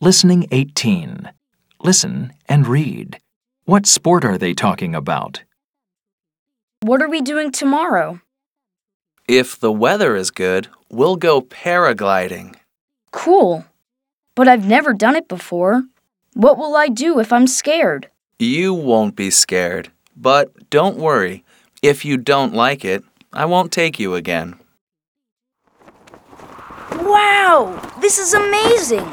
Listening 18. Listen and read. What sport are they talking about? What are we doing tomorrow? If the weather is good, we'll go paragliding. Cool. But I've never done it before. What will I do if I'm scared? You won't be scared. But don't worry. If you don't like it, I won't take you again. Wow! This is amazing!